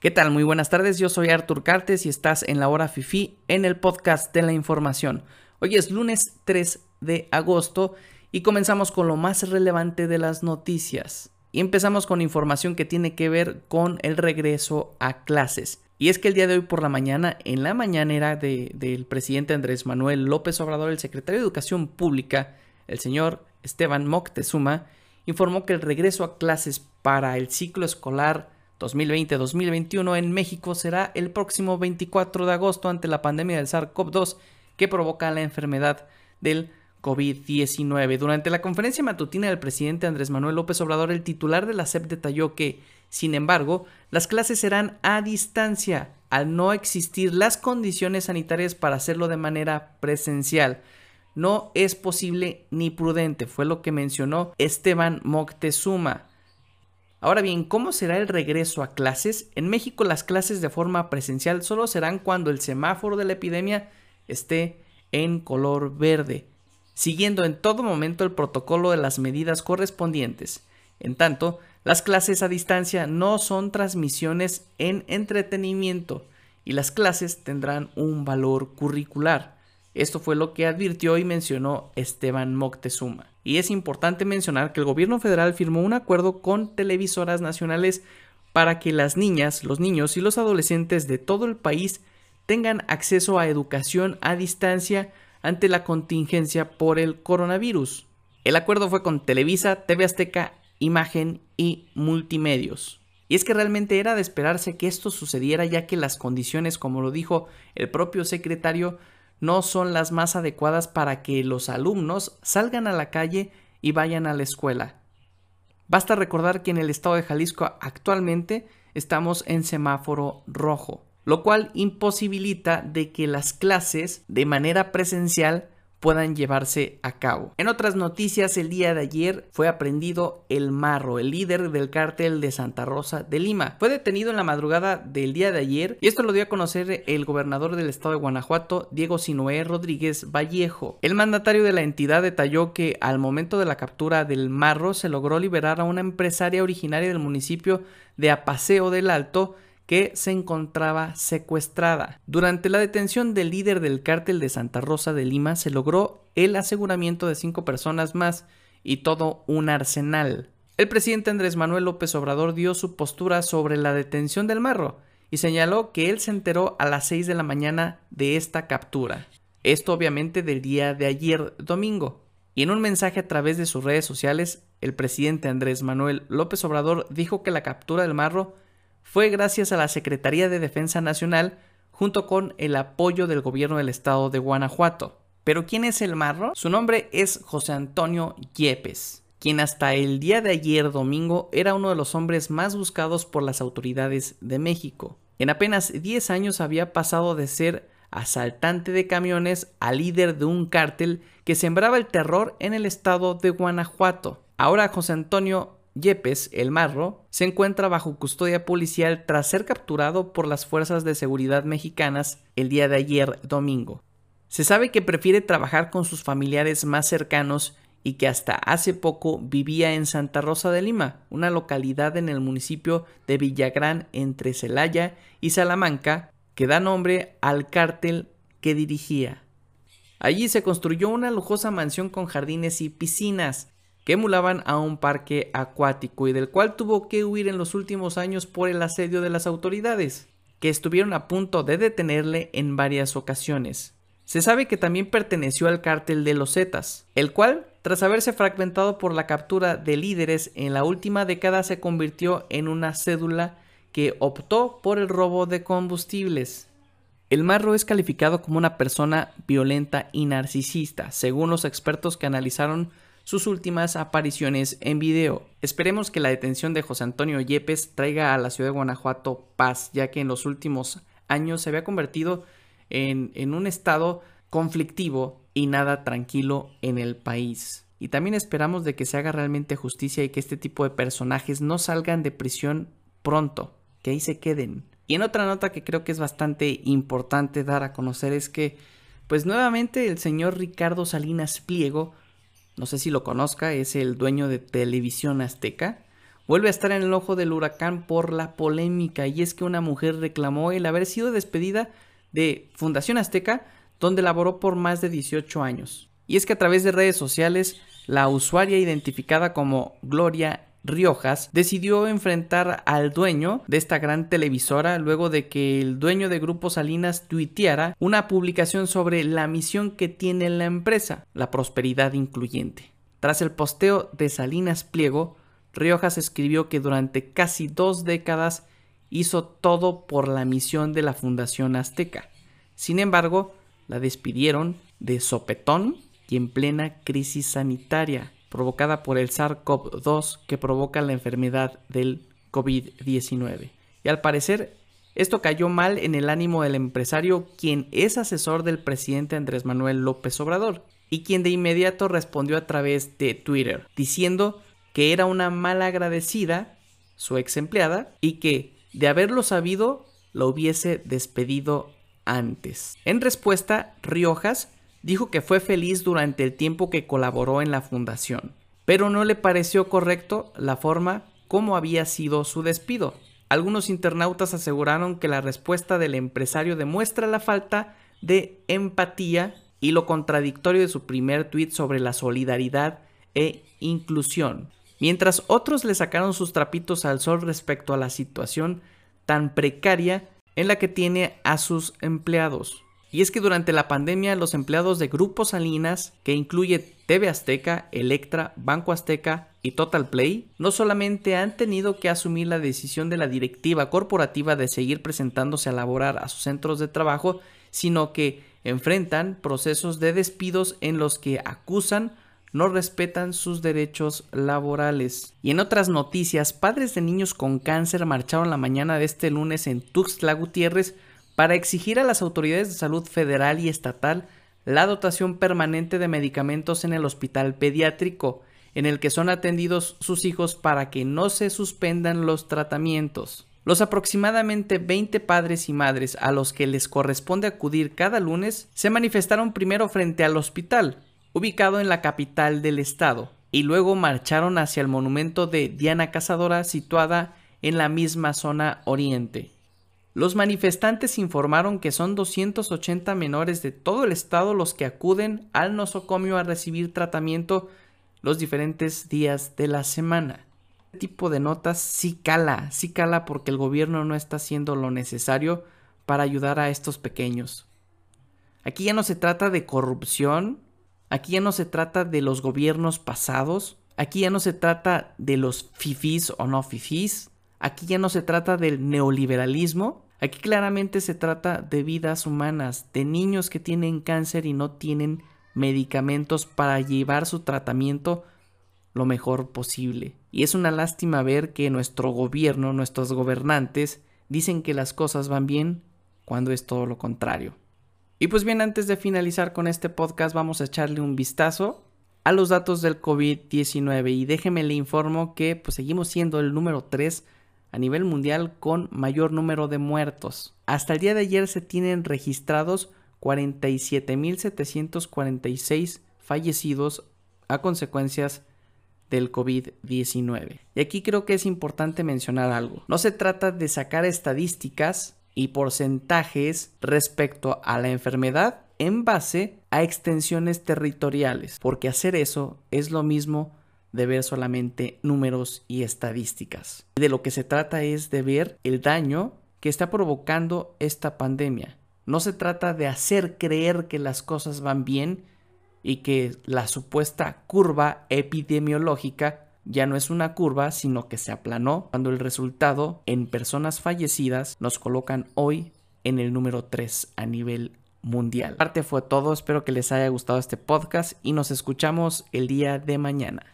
¿Qué tal? Muy buenas tardes, yo soy Artur Cartes y estás en la hora FIFI en el podcast de la información. Hoy es lunes 3 de agosto y comenzamos con lo más relevante de las noticias. Y empezamos con información que tiene que ver con el regreso a clases. Y es que el día de hoy por la mañana, en la mañanera del presidente Andrés Manuel López Obrador, el secretario de Educación Pública, el señor Esteban Moctezuma, informó que el regreso a clases para el ciclo escolar 2020-2021 en México será el próximo 24 de agosto ante la pandemia del SARS-CoV-2 que provoca la enfermedad del COVID-19. Durante la conferencia matutina del presidente Andrés Manuel López Obrador, el titular de la SEP detalló que, sin embargo, las clases serán a distancia al no existir las condiciones sanitarias para hacerlo de manera presencial. No es posible ni prudente, fue lo que mencionó Esteban Moctezuma. Ahora bien, ¿cómo será el regreso a clases? En México las clases de forma presencial solo serán cuando el semáforo de la epidemia esté en color verde, siguiendo en todo momento el protocolo de las medidas correspondientes. En tanto, las clases a distancia no son transmisiones en entretenimiento y las clases tendrán un valor curricular. Esto fue lo que advirtió y mencionó Esteban Moctezuma. Y es importante mencionar que el gobierno federal firmó un acuerdo con televisoras nacionales para que las niñas, los niños y los adolescentes de todo el país tengan acceso a educación a distancia ante la contingencia por el coronavirus. El acuerdo fue con Televisa, TV Azteca, Imagen y Multimedios. Y es que realmente era de esperarse que esto sucediera ya que las condiciones, como lo dijo el propio secretario, no son las más adecuadas para que los alumnos salgan a la calle y vayan a la escuela. Basta recordar que en el estado de Jalisco actualmente estamos en semáforo rojo, lo cual imposibilita de que las clases de manera presencial puedan llevarse a cabo. En otras noticias, el día de ayer fue aprendido el Marro, el líder del cártel de Santa Rosa de Lima. Fue detenido en la madrugada del día de ayer y esto lo dio a conocer el gobernador del estado de Guanajuato, Diego Sinoé Rodríguez Vallejo. El mandatario de la entidad detalló que al momento de la captura del Marro se logró liberar a una empresaria originaria del municipio de Apaseo del Alto que se encontraba secuestrada. Durante la detención del líder del cártel de Santa Rosa de Lima se logró el aseguramiento de cinco personas más y todo un arsenal. El presidente Andrés Manuel López Obrador dio su postura sobre la detención del marro y señaló que él se enteró a las 6 de la mañana de esta captura. Esto obviamente del día de ayer domingo. Y en un mensaje a través de sus redes sociales, el presidente Andrés Manuel López Obrador dijo que la captura del marro fue gracias a la Secretaría de Defensa Nacional junto con el apoyo del gobierno del estado de Guanajuato. Pero ¿quién es el marro? Su nombre es José Antonio Yepes, quien hasta el día de ayer domingo era uno de los hombres más buscados por las autoridades de México. En apenas 10 años había pasado de ser asaltante de camiones a líder de un cártel que sembraba el terror en el estado de Guanajuato. Ahora José Antonio Yepes, el marro, se encuentra bajo custodia policial tras ser capturado por las fuerzas de seguridad mexicanas el día de ayer domingo. Se sabe que prefiere trabajar con sus familiares más cercanos y que hasta hace poco vivía en Santa Rosa de Lima, una localidad en el municipio de Villagrán entre Celaya y Salamanca, que da nombre al cártel que dirigía. Allí se construyó una lujosa mansión con jardines y piscinas, que emulaban a un parque acuático y del cual tuvo que huir en los últimos años por el asedio de las autoridades, que estuvieron a punto de detenerle en varias ocasiones. Se sabe que también perteneció al cártel de los Zetas, el cual, tras haberse fragmentado por la captura de líderes en la última década, se convirtió en una cédula que optó por el robo de combustibles. El marro es calificado como una persona violenta y narcisista, según los expertos que analizaron sus últimas apariciones en video. Esperemos que la detención de José Antonio Yepes traiga a la ciudad de Guanajuato paz, ya que en los últimos años se había convertido en, en un estado conflictivo y nada tranquilo en el país. Y también esperamos de que se haga realmente justicia y que este tipo de personajes no salgan de prisión pronto, que ahí se queden. Y en otra nota que creo que es bastante importante dar a conocer es que, pues nuevamente el señor Ricardo Salinas Pliego no sé si lo conozca, es el dueño de Televisión Azteca, vuelve a estar en el ojo del huracán por la polémica y es que una mujer reclamó el haber sido despedida de Fundación Azteca donde laboró por más de 18 años. Y es que a través de redes sociales, la usuaria identificada como Gloria Riojas decidió enfrentar al dueño de esta gran televisora luego de que el dueño de Grupo Salinas tuiteara una publicación sobre la misión que tiene la empresa, la prosperidad incluyente. Tras el posteo de Salinas Pliego, Riojas escribió que durante casi dos décadas hizo todo por la misión de la Fundación Azteca. Sin embargo, la despidieron de sopetón y en plena crisis sanitaria provocada por el SARS-CoV-2 que provoca la enfermedad del COVID-19. Y al parecer, esto cayó mal en el ánimo del empresario, quien es asesor del presidente Andrés Manuel López Obrador, y quien de inmediato respondió a través de Twitter, diciendo que era una mala agradecida, su ex empleada, y que, de haberlo sabido, lo hubiese despedido antes. En respuesta, Riojas dijo que fue feliz durante el tiempo que colaboró en la fundación, pero no le pareció correcto la forma como había sido su despido. Algunos internautas aseguraron que la respuesta del empresario demuestra la falta de empatía y lo contradictorio de su primer tuit sobre la solidaridad e inclusión, mientras otros le sacaron sus trapitos al sol respecto a la situación tan precaria en la que tiene a sus empleados. Y es que durante la pandemia los empleados de Grupo Salinas, que incluye TV Azteca, Electra, Banco Azteca y Total Play, no solamente han tenido que asumir la decisión de la directiva corporativa de seguir presentándose a laborar a sus centros de trabajo, sino que enfrentan procesos de despidos en los que acusan no respetan sus derechos laborales. Y en otras noticias, padres de niños con cáncer marcharon la mañana de este lunes en Tuxtla Gutiérrez para exigir a las autoridades de salud federal y estatal la dotación permanente de medicamentos en el hospital pediátrico, en el que son atendidos sus hijos para que no se suspendan los tratamientos. Los aproximadamente 20 padres y madres a los que les corresponde acudir cada lunes se manifestaron primero frente al hospital, ubicado en la capital del estado, y luego marcharon hacia el monumento de Diana Cazadora situada en la misma zona oriente. Los manifestantes informaron que son 280 menores de todo el estado los que acuden al nosocomio a recibir tratamiento los diferentes días de la semana. Este tipo de notas sí cala, sí cala porque el gobierno no está haciendo lo necesario para ayudar a estos pequeños. Aquí ya no se trata de corrupción, aquí ya no se trata de los gobiernos pasados, aquí ya no se trata de los fifís o no fifís, Aquí ya no se trata del neoliberalismo, aquí claramente se trata de vidas humanas, de niños que tienen cáncer y no tienen medicamentos para llevar su tratamiento lo mejor posible. Y es una lástima ver que nuestro gobierno, nuestros gobernantes, dicen que las cosas van bien cuando es todo lo contrario. Y pues bien, antes de finalizar con este podcast, vamos a echarle un vistazo a los datos del COVID-19 y déjeme le informo que pues seguimos siendo el número 3 a nivel mundial con mayor número de muertos. Hasta el día de ayer se tienen registrados 47.746 fallecidos a consecuencias del COVID-19. Y aquí creo que es importante mencionar algo. No se trata de sacar estadísticas y porcentajes respecto a la enfermedad en base a extensiones territoriales, porque hacer eso es lo mismo de ver solamente números y estadísticas. De lo que se trata es de ver el daño que está provocando esta pandemia. No se trata de hacer creer que las cosas van bien y que la supuesta curva epidemiológica ya no es una curva, sino que se aplanó cuando el resultado en personas fallecidas nos colocan hoy en el número 3 a nivel mundial. Parte fue todo, espero que les haya gustado este podcast y nos escuchamos el día de mañana.